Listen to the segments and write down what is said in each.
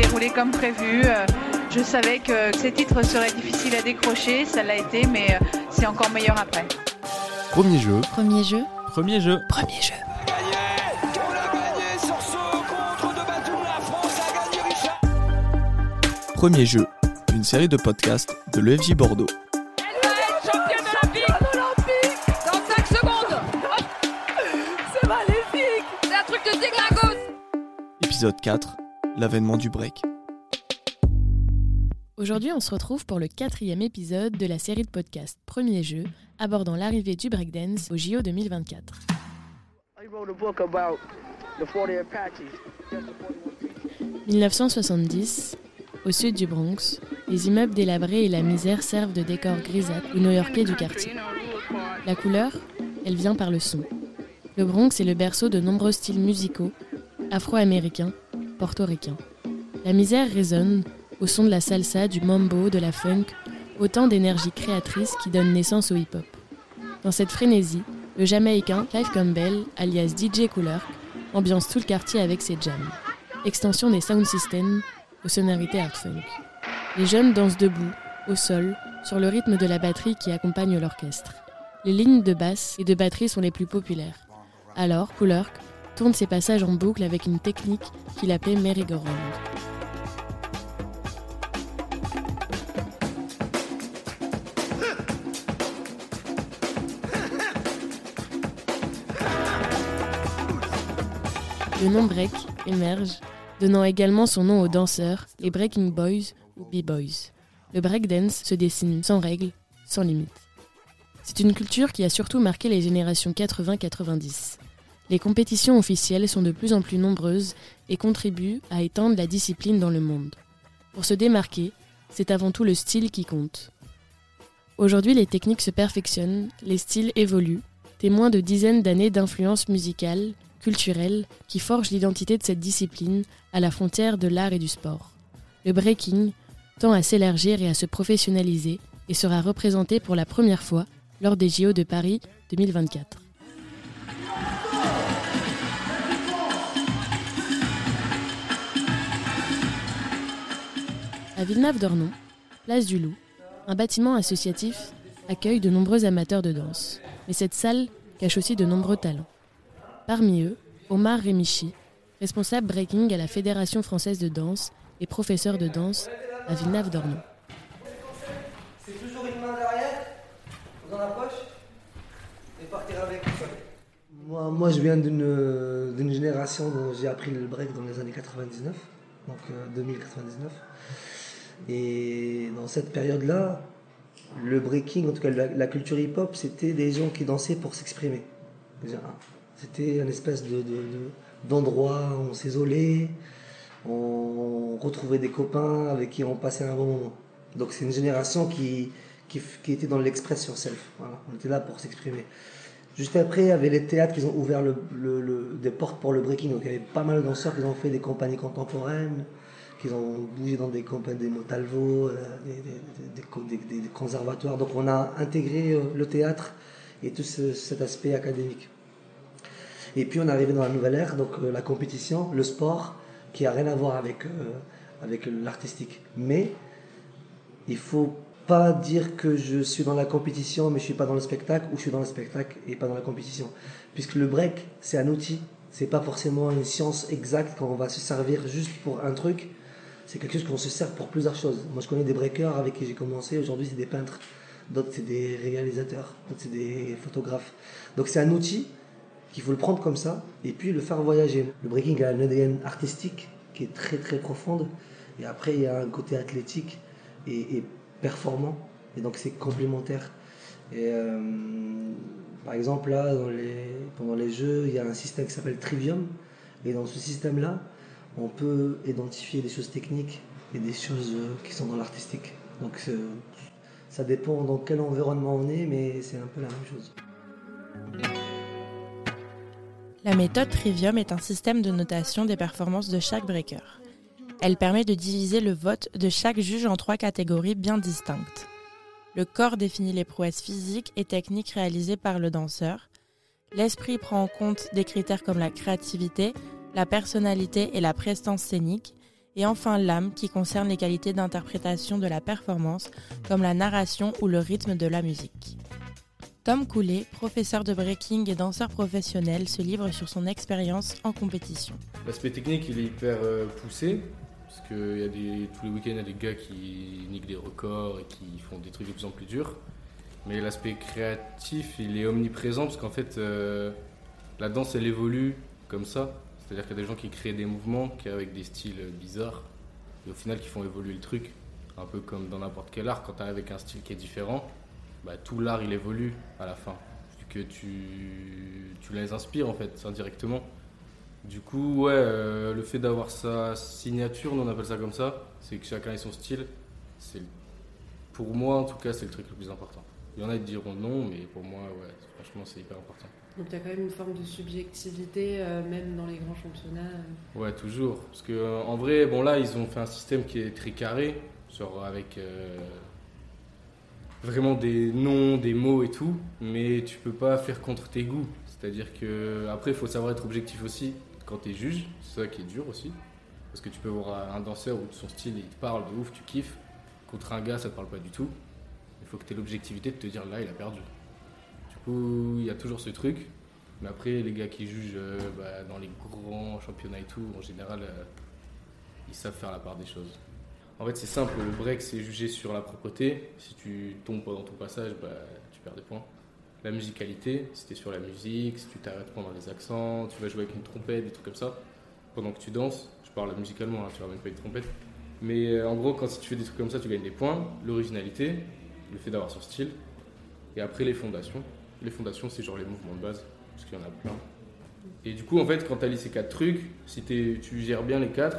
déroulé comme prévu. Euh, je savais que ces titres seraient difficiles à décrocher, ça l'a été, mais euh, c'est encore meilleur après. Premier jeu. Premier jeu. Premier jeu. Premier jeu. Premier jeu, une série de podcasts de l'EFJ Bordeaux. Elle va être championne olympique Olympique Dans 5 secondes C'est maléfique C'est un truc de déglingos Épisode 4, l'avènement du break. Aujourd'hui, on se retrouve pour le quatrième épisode de la série de podcasts Premier jeu, abordant l'arrivée du breakdance au JO 2024. I wrote a book about the 40 Apaches. 1970, au sud du Bronx, les immeubles délabrés et la misère servent de décor grisâtre aux New-Yorkais du quartier. La couleur, elle vient par le son. Le Bronx est le berceau de nombreux styles musicaux, afro-américains, portoricains. La misère résonne au son de la salsa, du mambo, de la funk, autant d'énergie créatrice qui donne naissance au hip-hop. Dans cette frénésie, le Jamaïcain Clive Campbell, alias DJ Cooler, ambiance tout le quartier avec ses jams. Extension des sound systems aux sonorités art funk. Les jeunes dansent debout, au sol, sur le rythme de la batterie qui accompagne l'orchestre. Les lignes de basse et de batterie sont les plus populaires. Alors, Coolerk tourne ses passages en boucle avec une technique qu'il appelait merry-go-round. Le nom break émerge, donnant également son nom aux danseurs, les breaking boys ou b-boys. Le breakdance se dessine sans règles, sans limites. C'est une culture qui a surtout marqué les générations 80-90. Les compétitions officielles sont de plus en plus nombreuses et contribuent à étendre la discipline dans le monde. Pour se démarquer, c'est avant tout le style qui compte. Aujourd'hui, les techniques se perfectionnent, les styles évoluent, témoins de dizaines d'années d'influence musicale, culturelle, qui forgent l'identité de cette discipline à la frontière de l'art et du sport. Le breaking tend à s'élargir et à se professionnaliser et sera représenté pour la première fois lors des JO de Paris 2024. À Villeneuve-d'Ornon, place du Loup, un bâtiment associatif accueille de nombreux amateurs de danse. Mais cette salle cache aussi de nombreux talents. Parmi eux, Omar Remichi, responsable breaking à la Fédération française de danse et professeur de danse à Villeneuve-d'Ornon. C'est toujours une main derrière, dans la poche, et partir avec. Moi, moi je viens d'une d'une génération dont j'ai appris le break dans les années 99, donc euh, 2099. Et dans cette période-là, le breaking, en tout cas la, culture hip-hop, c'était des gens qui dansaient pour s'exprimer. Un. C'était une espèce de, de- de- d'endroit où on s'isolait, on retrouvait des copains avec qui on passait un bon moment. Donc c'est une génération qui, qui, était dans l'express sur self. Voilà. On était là pour s'exprimer. Juste après, il y avait les théâtres qui ont ouvert des portes pour le breaking. Donc il y avait pas mal de danseurs qui ont fait des compagnies contemporaines, qui ont bougé dans des compagnies, des Motalvo, euh, des, des- des- des co- des- des- des conservatoires. Donc on a intégré euh, le théâtre et tout ce- cet aspect académique. Et puis on est arrivé dans la nouvelle ère, donc euh, la compétition, le sport, qui a rien à voir avec, avec l'artistique. Mais il faut pas dire que je suis dans la compétition mais je suis pas dans le spectacle ou je suis dans le spectacle et pas dans la compétition. Puisque le break, c'est un outil, c'est pas forcément une science exacte quand on va se servir juste pour un truc. C'est quelque chose qu'on se sert pour plusieurs choses. Moi je connais des breakers avec qui j'ai commencé, aujourd'hui c'est des peintres, d'autres c'est des réalisateurs, d'autres c'est des photographes. Donc c'est un outil qu'il faut le prendre comme ça et puis le faire voyager. Le breaking a un ADN artistique qui est très très profonde et après il y a un côté athlétique et, performant et donc c'est complémentaire. Et euh, par exemple là pendant les jeux il y a un système qui s'appelle Trivium et dans ce système là on peut identifier des choses techniques et des choses euh, qui sont dans l'artistique. Donc c'est- ça dépend dans quel environnement on est mais c'est un peu la même chose. La méthode Trivium est un système de notation des performances de chaque breaker. Elle permet de diviser le vote de chaque juge en trois catégories bien distinctes. Le corps définit les prouesses physiques et techniques réalisées par le danseur. L'esprit prend en compte des critères comme la créativité, la personnalité et la prestance scénique. Et enfin l'âme qui concerne les qualités d'interprétation de la performance comme la narration ou le rythme de la musique. Tom Coulet, professeur de breaking et danseur professionnel, se livre sur son expérience en compétition. L'aspect technique, il est hyper euh, poussé, parce que y a tous les week-ends, il y a des gars qui niquent des records et qui font des trucs de plus en plus durs. Mais l'aspect créatif, il est omniprésent, parce qu'en fait, euh, la danse, elle évolue comme ça. C'est-à-dire qu'il y a des gens qui créent des mouvements qui avec des styles bizarres, et au final qui font évoluer le truc. Un peu comme dans n'importe quel art, quand tu avec un style qui est différent, bah, tout l'art il évolue à la fin. Vu que tu, tu les inspires en fait, indirectement. Du coup, ouais, euh, le fait d'avoir sa signature, on appelle ça comme ça, c'est que chacun ait son style. C'est, pour moi en tout cas, c'est le truc le plus important. Il y en a qui diront non, mais pour moi, ouais, franchement, c'est hyper important. Donc il y quand même une forme de subjectivité, euh, même dans les grands championnats. Ouais, toujours. Parce que euh, en vrai, bon là, ils ont fait un système qui est très carré, genre avec euh, vraiment des noms, des mots et tout, mais tu peux pas faire contre tes goûts. C'est-à-dire que après, il faut savoir être objectif aussi quand tu es juge, c'est ça qui est dur aussi. Parce que tu peux voir un danseur où son style il te parle de ouf, tu kiffes, contre un gars ça te parle pas du tout. Il faut que tu aies l'objectivité de te dire là il a perdu. Il y a toujours ce truc. Mais après, les gars qui jugent euh, bah, dans les grands championnats et tout, en général, euh, ils savent faire la part des choses. En fait, c'est simple, le break, c'est jugé sur la propreté. Si tu tombes pendant ton passage, bah, tu perds des points. La musicalité, si tu es sur la musique, si tu t'arrêtes pendant les accents, tu vas jouer avec une trompette, des trucs comme ça, pendant que tu danses. Je parle musicalement, hein, tu ramènes pas une trompette. Mais euh, en gros, quand tu fais des trucs comme ça, tu gagnes des points. L'originalité, le fait d'avoir son style. Et après, les fondations. Les fondations, c'est genre les mouvements de base, parce qu'il y en a plein. Et du coup, en fait, quand tu as ces quatre trucs, si tu gères bien les quatre,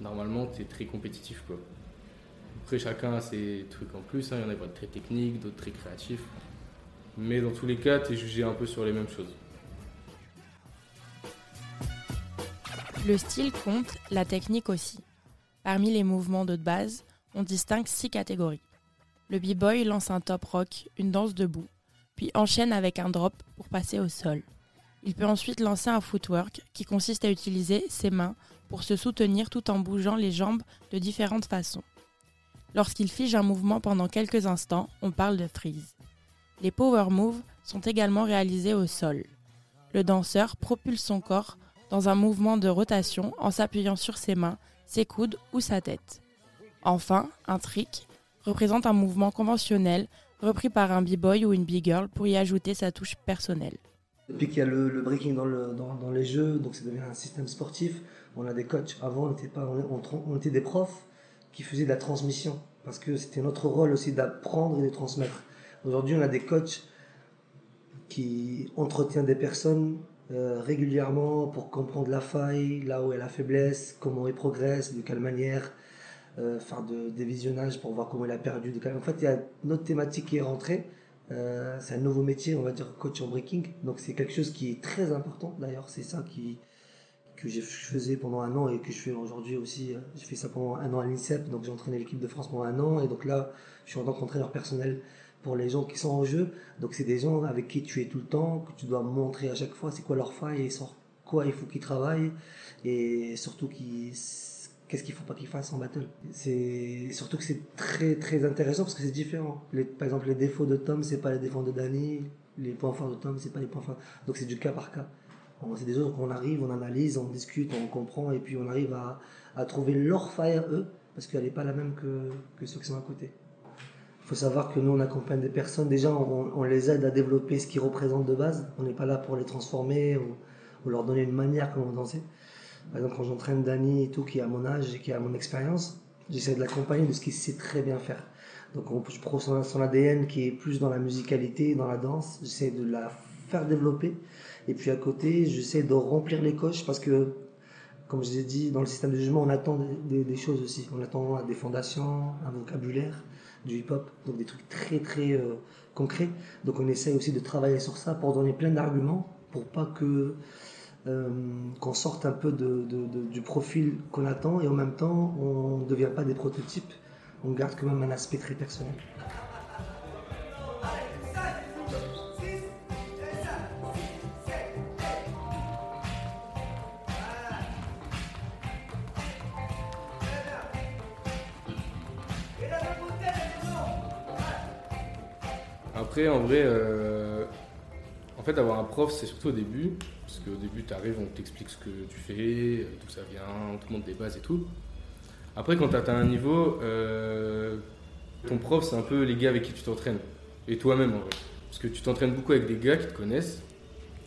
normalement, tu es très compétitif. Quoi. Après, chacun a ses trucs en plus. hein. Il y en a qui vont être très techniques, d'autres très créatifs. Mais dans tous les cas, tu es jugé un peu sur les mêmes choses. Le style compte, la technique aussi. Parmi les mouvements de base, on distingue six catégories. Le b-boy lance un top rock, une danse debout, puis enchaîne avec un drop pour passer au sol. Il peut ensuite lancer un footwork qui consiste à utiliser ses mains pour se soutenir tout en bougeant les jambes de différentes façons. Lorsqu'il fige un mouvement pendant quelques instants, on parle de freeze. Les power moves sont également réalisés au sol. Le danseur propulse son corps dans un mouvement de rotation en s'appuyant sur ses mains, ses coudes ou sa tête. Enfin, un trick représente un mouvement conventionnel repris par un b-boy ou une b-girl pour y ajouter sa touche personnelle. Depuis qu'il y a le, breaking dans, le, dans, dans les jeux, donc ça devient un système sportif, on a des coachs. Avant, on était, pas, on, était des profs qui faisaient de la transmission, parce que c'était notre rôle aussi d'apprendre et de transmettre. Aujourd'hui, on a des coachs qui entretiennent des personnes euh, régulièrement pour comprendre la faille, là où est la faiblesse, comment il progresse, de quelle manière, euh, faire de, des visionnages pour voir comment il a perdu. De quelle... En fait, il y a une autre thématique qui est rentrée. Euh, c'est un nouveau métier, on va dire coach en breaking. Donc c'est quelque chose qui est très important. D'ailleurs, c'est ça qui que je faisais pendant un an et que je fais aujourd'hui aussi. J'ai fait ça pendant un an à l'INSEP, donc j'ai entraîné l'équipe de France pendant un an et donc là, je suis en tant qu'entraîneur personnel pour les gens qui sont en jeu. Donc c'est des gens avec qui tu es tout le temps, que tu dois montrer à chaque fois c'est quoi leur faille et sur quoi il faut qu'ils travaillent et surtout qu'ils qu'est-ce qu'il faut pas qu'ils fassent en battle. C'est surtout que c'est très très intéressant parce que c'est différent. Par exemple les défauts de Tom c'est pas les défauts de Danny, les points forts de Tom c'est pas les points forts. Donc c'est du cas par cas. C'est des choses qu'on arrive, on analyse, on discute, on comprend et puis on arrive à, trouver leur faille eux parce qu'elle n'est pas la même que, que ceux qui sont à côté. Il faut savoir que nous, on accompagne des personnes. Déjà, on, on les aide à développer ce qu'ils représentent de base. On n'est pas là pour les transformer ou, ou leur donner une manière comment danser. Par exemple, quand j'entraîne Dani et tout, qui à mon âge et qui a mon expérience, j'essaie de l'accompagner de ce qu'il sait très bien faire. Donc, on, je prends son, ADN qui est plus dans la musicalité, dans la danse. J'essaie de la faire développer. Et puis à côté, j'essaie de remplir les coches parce que, comme je l'ai dit, dans le système de jugement, on attend des choses aussi. On attend des fondations, un vocabulaire, du hip-hop, donc des trucs très très euh, concrets. Donc on essaie aussi de travailler sur ça pour donner plein d'arguments pour pas que euh, qu'on sorte un peu du profil qu'on attend et en même temps on ne devient pas des prototypes, on garde quand même un aspect très personnel. Après, en vrai, euh, en fait, avoir un prof, c'est surtout au début, parce qu'au début, tu arrives, on t'explique ce que tu fais, d'où ça vient, on te montre des bases et tout. Après, quand tu atteins un niveau, euh, ton prof, c'est un peu les gars avec qui tu t'entraînes. Et toi-même, en vrai. Parce que tu t'entraînes beaucoup avec des gars qui te connaissent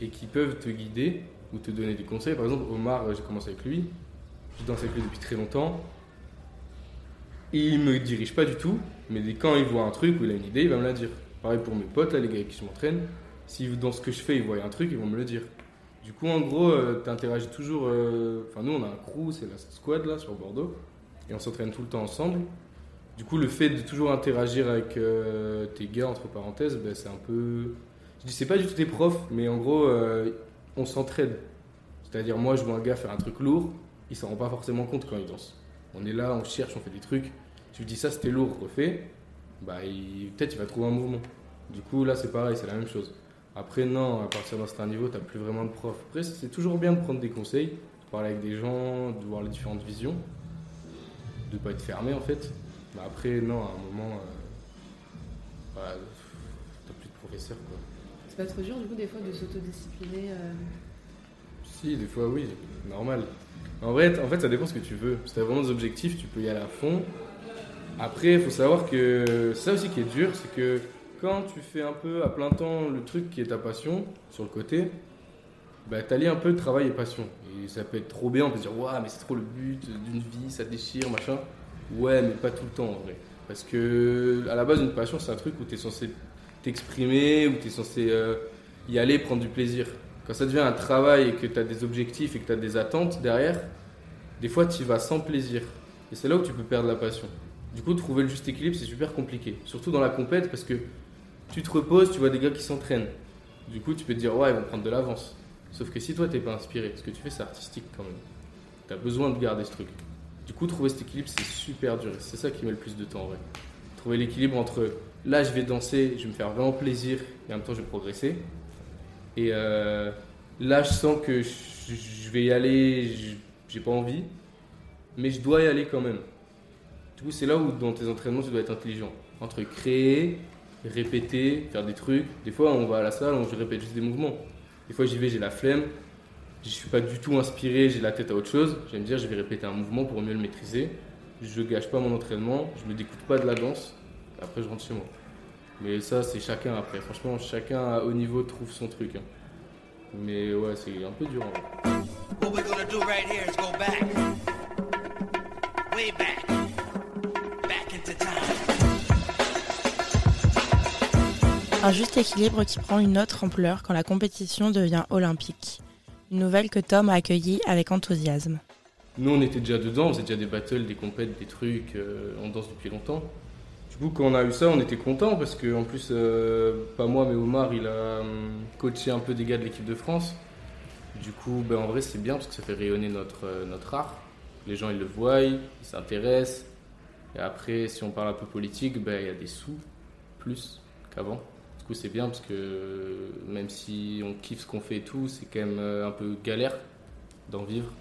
et qui peuvent te guider ou te donner des conseils. Par exemple, Omar, euh, j'ai commencé avec lui. Je danse avec lui depuis très longtemps. Il me dirige pas du tout, mais quand il voit un truc ou il a une idée, il va me la dire. Pareil pour mes potes, là, les gars avec qui je m'entraîne. Si dans ce que je fais, ils voient un truc, ils vont me le dire. Du coup, en gros, tu interagis toujours. euh, Enfin, nous, on a un crew, c'est la squad là sur Bordeaux, et on s'entraîne tout le temps ensemble. Du coup, le fait de toujours interagir avec euh, tes gars, entre parenthèses, ben, c'est un peu. Je dis, c'est pas du tout tes profs, mais en gros, euh, on s'entraide. C'est-à-dire, moi, je vois un gars faire un truc lourd, il s'en rend pas forcément compte quand il danse. On est là, on cherche, on fait des trucs. Tu lui dis ça, c'était lourd, refait. Bah, peut-être il va trouver un mouvement. Du coup, là, c'est pareil, c'est la même chose. Après, non, à partir d'un certain niveau, t'as plus vraiment de prof. Après, c'est toujours bien de prendre des conseils, de parler avec des gens, de voir les différentes visions, de pas être fermé en fait. Mais après, non, à un moment, euh, bah, t'as plus de professeur quoi. C'est pas trop dur du coup des fois de s'autodiscipliner euh, Si, des fois, oui, normal. En vrai, en fait, ça dépend ce que tu veux. Si t'as vraiment des objectifs, tu peux y aller à fond. Après, il faut savoir que ça aussi qui est dur, c'est que quand tu fais un peu à plein temps le truc qui est ta passion, sur le côté, bah, t'allies un peu travail et passion. Et ça peut être trop bien, on peut se dire, waouh, mais c'est trop le but d'une vie, ça déchire, machin. Ouais, mais pas tout le temps en vrai. Parce que à la base, une passion, c'est un truc où tu es censé t'exprimer, où tu es censé euh, y aller, prendre du plaisir. Quand ça devient un travail et que tu as des objectifs et que tu as des attentes derrière, des fois tu y vas sans plaisir. Et c'est là où tu peux perdre la passion. Du coup, trouver le juste équilibre, c'est super compliqué. Surtout dans la compète, parce que tu te reposes, tu vois des gars qui s'entraînent. Du coup, tu peux te dire, ouais, ils vont prendre de l'avance. Sauf que si toi, t'es pas inspiré, ce que tu fais, c'est artistique quand même. Tu as besoin de garder ce truc. Du coup, trouver cet équilibre, c'est super dur. C'est ça qui met le plus de temps en vrai. Trouver l'équilibre entre là, je vais danser, je vais me faire vraiment plaisir, et en même temps, je vais progresser. Et euh, là, je sens que je, je vais y aller, j'ai pas envie, mais je dois y aller quand même. Du coup, c'est là où dans tes entraînements, tu dois être intelligent. Entre créer, répéter, faire des trucs. Des fois, on va à la salle, on je répète juste des mouvements. Des fois, j'y vais, j'ai la flemme, je suis pas du tout inspiré, j'ai la tête à autre chose. Je vais me dire, je vais répéter un mouvement pour mieux le maîtriser. Je gâche pas mon entraînement, je me découte pas de la danse. Après, je rentre chez moi. Mais ça, c'est chacun après. Franchement, chacun à haut niveau trouve son truc. hein. Mais ouais, c'est un peu dur en vrai. Un juste équilibre qui prend une autre ampleur quand la compétition devient olympique. Une nouvelle que Tom a accueillie avec enthousiasme. Nous, on était déjà dedans, on faisait déjà des battles, des compètes, des trucs, euh, on danse depuis longtemps. Du coup, quand on a eu ça, on était content parce que, en plus, euh, pas moi, mais Omar, il a hum, coaché un peu des gars de l'équipe de France. Du coup, ben, en vrai, c'est bien parce que ça fait rayonner notre, euh, notre art. Les gens, ils le voient, ils s'intéressent. Et après, si on parle un peu politique, ben, il y a des sous, plus qu'avant. Du coup, c'est bien parce que même si on kiffe ce qu'on fait et tout, c'est quand même euh, un peu galère d'en vivre.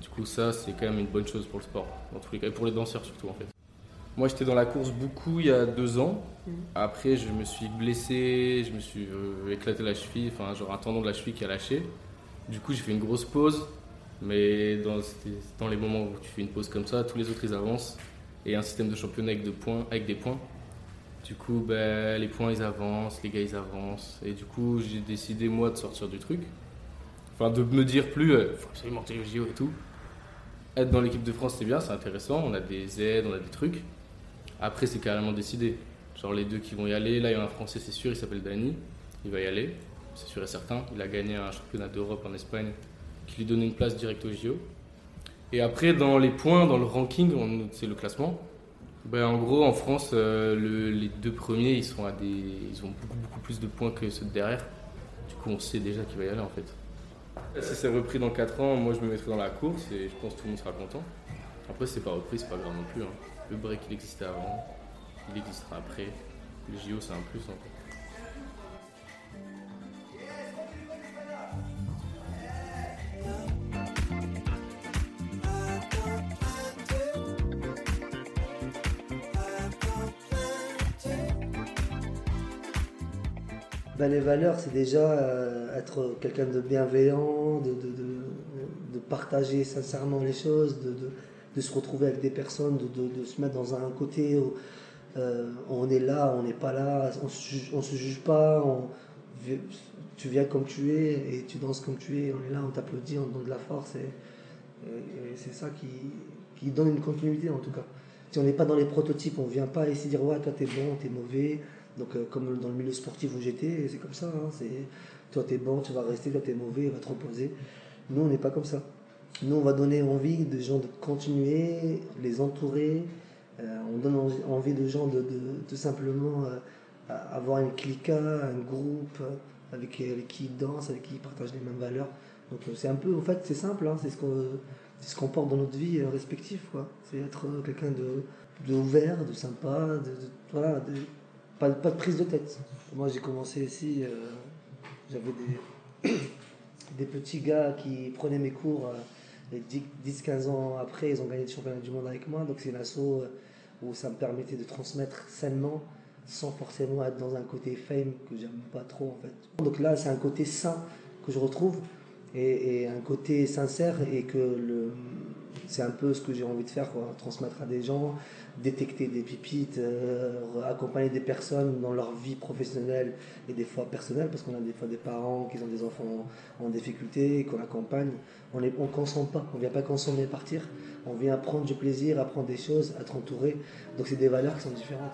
Du coup, ça, c'est quand même une bonne chose pour le sport, dans tous cas, et pour les danseurs surtout en fait. Moi, j'étais dans la course beaucoup il y a deux ans. Après, je me suis blessé, je me suis euh, éclaté la cheville, enfin, genre un tendon de la cheville qui a lâché. Du coup, j'ai fait une grosse pause, mais dans, dans les moments où tu fais une pause comme ça, tous les autres ils avancent. Et un système de championnat avec, de points, avec des points. Du coup, ben, les points ils avancent, les gars ils avancent. Et du coup, j'ai décidé moi de sortir du truc. Enfin, de me dire plus, il faut absolument aller JO et tout. Être dans l'équipe de France, c'est bien, c'est intéressant. On a des aides, on a des trucs. Après, c'est carrément décidé. Genre, les deux qui vont y aller. Là, il y a un Français, c'est sûr, il s'appelle Dani. Il va y aller, c'est sûr et certain. Il a gagné un championnat d'Europe en Espagne qui lui donnait une place directe au JO. Et après, dans les points, dans le ranking, c'est le classement. Ben, en gros, en France, euh, le- les deux premiers, ils, sont à des, ils ont beaucoup, beaucoup plus de points que ceux de derrière. Du coup, on sait déjà qu'il va y aller en fait. Si c'est repris dans 4 ans, moi je me mettrai dans la course et je pense que tout le monde sera content. Après, c'est pas repris, c'est pas grave non plus. hein. Le break, il existait avant, il existera après. Le JO, c'est un plus. hein. Ben, les valeurs, c'est déjà euh, être quelqu'un de bienveillant, de, de, partager sincèrement les choses, de, se retrouver avec des personnes, de, se mettre dans un côté où euh, on est là, on n'est pas là, on on se juge pas, on- tu viens comme tu es et tu danses comme tu es, on est là, on t'applaudit, on te donne de la force et, c'est ça qui, qui donne une continuité en tout cas. Si on n'est pas dans les prototypes, on vient pas ici dire ouais toi t'es bon, t'es mauvais. Donc euh, comme dans le milieu sportif où j'étais, c'est comme ça. hein, c'est toi t'es bon, tu vas rester, toi t'es mauvais, va te reposer. Nous on n'est pas comme ça. Nous on va donner envie de gens de continuer, les entourer. Euh, on donne envie, de gens de, de, simplement euh, avoir une clica, un groupe avec, avec qui ils dansent, avec qui ils partagent les mêmes valeurs. Donc c'est un peu, en fait c'est simple, hein, c'est ce qu'on ce porte dans notre vie respective. C'est être quelqu'un de, de ouvert, de sympa, de, voilà, pas, de prise de tête. Moi j'ai commencé ici, euh, j'avais des, des petits gars qui prenaient mes cours. euh, et 10-15 ans après, ils ont gagné le championnat du monde avec moi. Donc c'est une asso euh, où ça me permettait de transmettre sainement sans forcément être dans un côté fame que j'aime pas trop en fait. Donc là c'est un côté sain que je retrouve et, et un côté sincère et que le, c'est un peu ce que j'ai envie de faire, transmettre à des gens, détecter des pipites, euh, accompagner des personnes dans leur vie professionnelle et des fois personnelle, parce qu'on a des fois des parents qui ont des enfants en, difficulté, qu'on accompagne. On ne on consomme pas, on ne vient pas consommer et partir, on vient prendre du plaisir, apprendre des choses, être entouré. Donc c'est des valeurs qui sont différentes.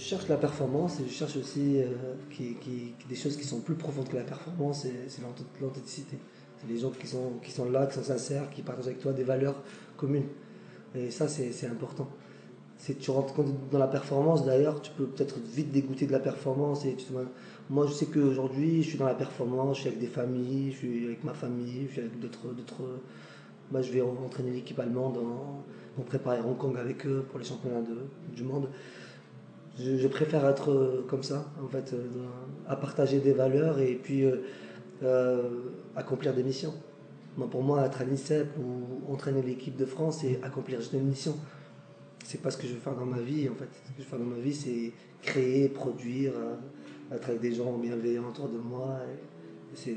Cherche la performance et je cherche aussi euh, qui, qui- des choses qui sont plus profondes que la performance, et c'est l'authe- l'authenticité. C'est les gens qui sont, qui sont là, qui sont sincères, qui partagent avec toi des valeurs communes. Et ça, c'est important. Si tu rentres dans la performance, d'ailleurs, tu peux peut-être vite dégoûter de la performance. Et moi, je sais qu'aujourd'hui, je suis dans la performance, je suis avec des familles, je suis avec ma famille, je suis avec d'autres. Moi, je vais en- entraîner l'équipe allemande, en, préparer Hong Kong avec eux pour les championnats de- du monde. Je, préfère être euh, comme ça, en fait, euh, à partager des valeurs et puis euh, accomplir des missions. Moi, pour moi, être à l'INSEP ou entraîner l'équipe de France, c'est accomplir juste une mission. C'est pas ce que je veux faire dans ma vie, en fait. Ce que je veux faire dans ma vie, c'est créer, produire, être avec des gens bienveillants autour de moi. c'est-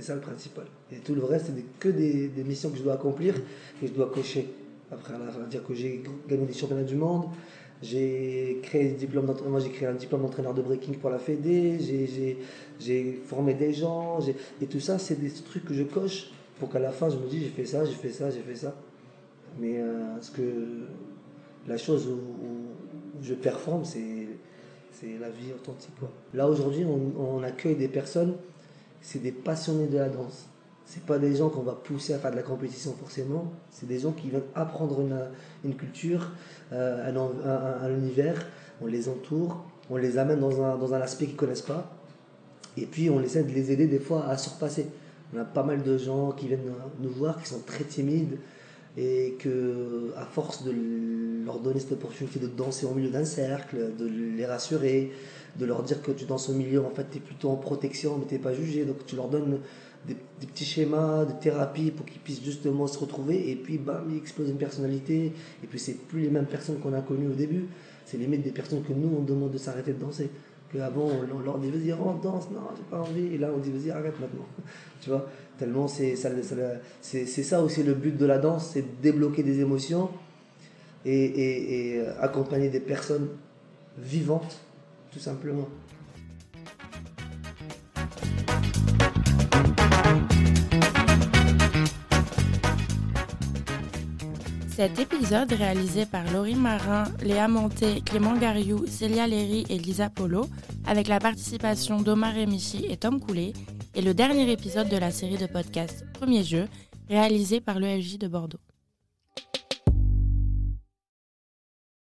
ça le principal. Et tout le reste, c'est que des, des missions que je dois accomplir et je dois cocher. Après, à la fin, dire que j'ai gagné des championnats du monde, j'ai créé. Moi, j'ai créé un diplôme d'entraîneur de breaking pour la Fédé. J'ai- formé des gens. Et tout ça, c'est des trucs que je coche pour qu'à la fin, je me dise j'ai fait ça, j'ai fait ça, j'ai fait ça. Mais euh, ce que la chose où, je performe, c'est la vie authentique. Quoi. Là, aujourd'hui, on accueille des personnes, c'est des passionnés de la danse. C'est pas des gens qu'on va pousser à faire de la compétition forcément. C'est des gens qui viennent apprendre une, une culture, euh, un, un- un- un univers. On les entoure, on les amène dans un, dans un aspect qu'ils connaissent pas. Et puis on essaie de les aider des fois à surpasser. On a pas mal de gens qui viennent nous voir, qui sont très timides et que à force de leur donner cette opportunité de danser au milieu d'un cercle, de les rassurer, de leur dire que tu danses au milieu, en fait tu es plutôt en protection mais tu pas jugé, donc tu leur donnes des, petits schémas de thérapie pour qu'ils puissent justement se retrouver et puis bam, ils explosent une personnalité et puis c'est plus les mêmes personnes qu'on a connues au début, c'est limite des personnes que nous on demande de s'arrêter de danser. Qu'avant on, on leur dit vas-y rentre, danse, non j'ai pas envie, et là on dit vas-y arrête maintenant. tu vois, tellement c'est ça, c'est ça aussi le but de la danse, c'est de débloquer des émotions et, euh, accompagner des personnes vivantes, tout simplement. Cet épisode, réalisé par Laurie Marin, Léa Monté, Clément Gariou, Célia Léry et Lisa Polo, avec la participation d'Omar Remichi et Tom Coulet, est le dernier épisode de la série de podcasts Premier Jeu, réalisé par l'EFJ de Bordeaux.